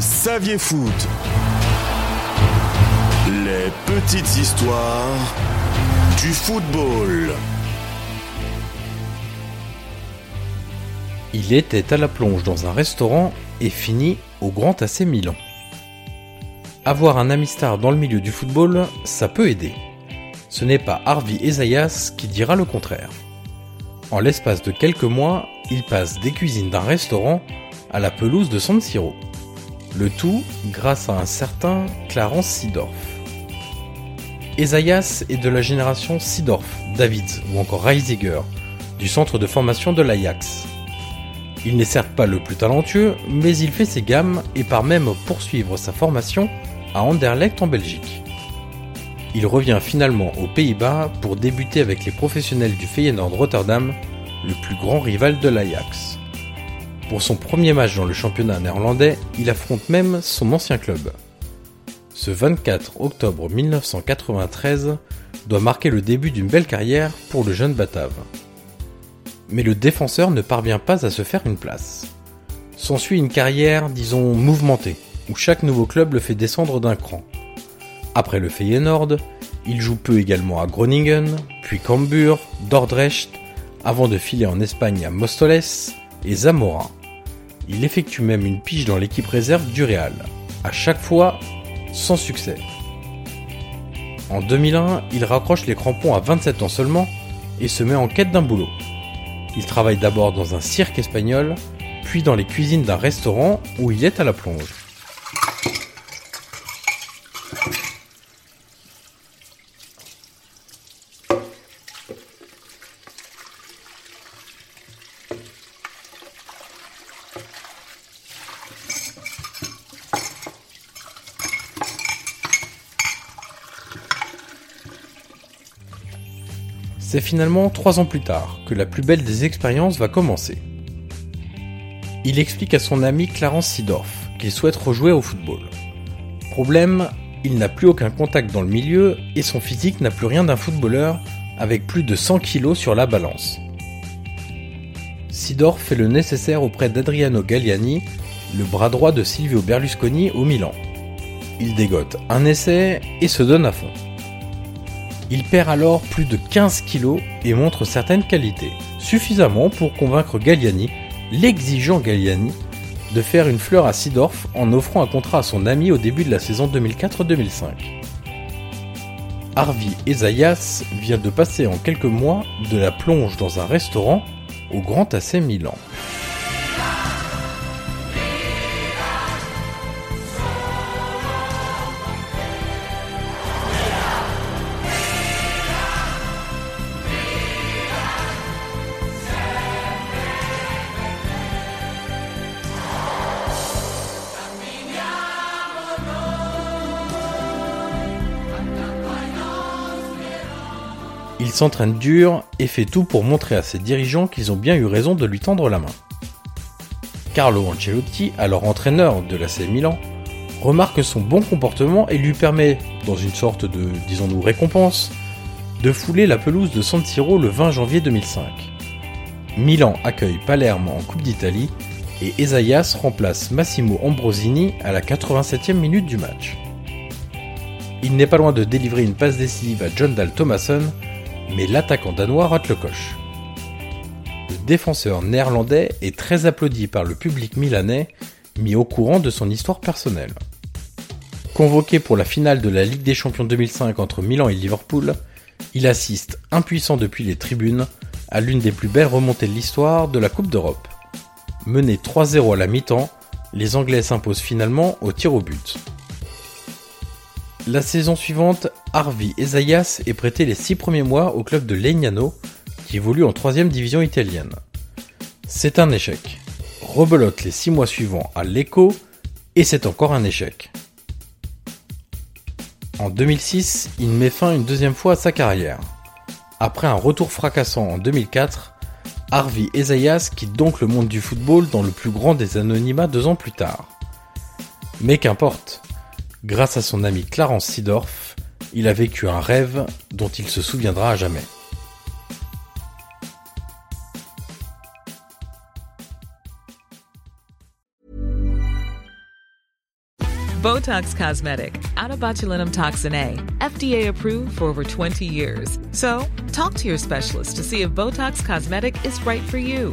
Saviez Foot. Les petites histoires du football. Il était à la plonge dans un restaurant et finit au Grand AC Milan. Avoir un ami star dans le milieu du football, ça peut aider. Ce n'est pas Harvey Ezayas qui dira le contraire. En l'espace de quelques mois, il passe des cuisines d'un restaurant à la pelouse de San Siro. Le tout grâce à un certain Clarence Sidorf. Ezayas est de la génération Sidorf, Davids ou encore Reisiger, du centre de formation de l'Ajax. Il n'est certes pas le plus talentueux, mais il fait ses gammes et part même poursuivre sa formation à Anderlecht en Belgique. Il revient finalement aux Pays-Bas pour débuter avec les professionnels du Feyenoord Rotterdam, le plus grand rival de l'Ajax. Pour son premier match dans le championnat néerlandais, il affronte même son ancien club. Ce 24 octobre 1993 doit marquer le début d'une belle carrière pour le jeune Batave mais le défenseur ne parvient pas à se faire une place. S'ensuit une carrière, disons, mouvementée, où chaque nouveau club le fait descendre d'un cran. Après le Feyenoord, il joue peu également à Groningen, puis Cambuur, Dordrecht, avant de filer en Espagne à Mostoles et Zamora. Il effectue même une pige dans l'équipe réserve du Real, à chaque fois sans succès. En 2001, il raccroche les crampons à 27 ans seulement et se met en quête d'un boulot. Il travaille d'abord dans un cirque espagnol, puis dans les cuisines d'un restaurant où il est à la plonge. C'est finalement trois ans plus tard que la plus belle des expériences va commencer. Il explique à son ami Clarence Sidorf qu'il souhaite rejouer au football. Problème, il n'a plus aucun contact dans le milieu et son physique n'a plus rien d'un footballeur avec plus de 100 kilos sur la balance. Sidorf fait le nécessaire auprès d'Adriano Galliani, le bras droit de Silvio Berlusconi au Milan. Il dégote un essai et se donne à fond. Il perd alors plus de 15 kilos et montre certaines qualités, suffisamment pour convaincre Galliani, l'exigeant Galliani, de faire une fleur à Sidorf en offrant un contrat à son ami au début de la saison 2004-2005. Harvey Ezayas vient de passer en quelques mois de la plonge dans un restaurant au Grand AC Milan. Il s'entraîne dur et fait tout pour montrer à ses dirigeants qu'ils ont bien eu raison de lui tendre la main. Carlo Ancelotti, alors entraîneur de l'AC Milan, remarque son bon comportement et lui permet, dans une sorte de, disons-nous, récompense, de fouler la pelouse de San Siro le 20 janvier 2005. Milan accueille Palerme en Coupe d'Italie et Esaias remplace Massimo Ambrosini à la 87e minute du match. Il n'est pas loin de délivrer une passe décisive à John Dal Thomason mais l'attaquant danois rate le coche. Le défenseur néerlandais est très applaudi par le public milanais, mis au courant de son histoire personnelle. Convoqué pour la finale de la Ligue des Champions 2005 entre Milan et Liverpool, il assiste, impuissant depuis les tribunes, à l'une des plus belles remontées de l'histoire de la Coupe d'Europe. Mené 3-0 à la mi-temps, les Anglais s'imposent finalement au tir au but. La saison suivante, Harvey Ezayas est prêté les six premiers mois au club de Legnano, qui évolue en troisième division italienne. C'est un échec. Rebelote les six mois suivants à Lecco, et c'est encore un échec. En 2006, il met fin une deuxième fois à sa carrière. Après un retour fracassant en 2004, Harvey Ezayas quitte donc le monde du football dans le plus grand des anonymats deux ans plus tard. Mais qu'importe, grâce à son ami Clarence Sidorf, il a vécu un rêve dont il se souviendra à jamais. Botox Cosmetic, out of botulinum toxin A, FDA approved for over 20 years. So, talk to your specialist to see if Botox Cosmetic is right for you.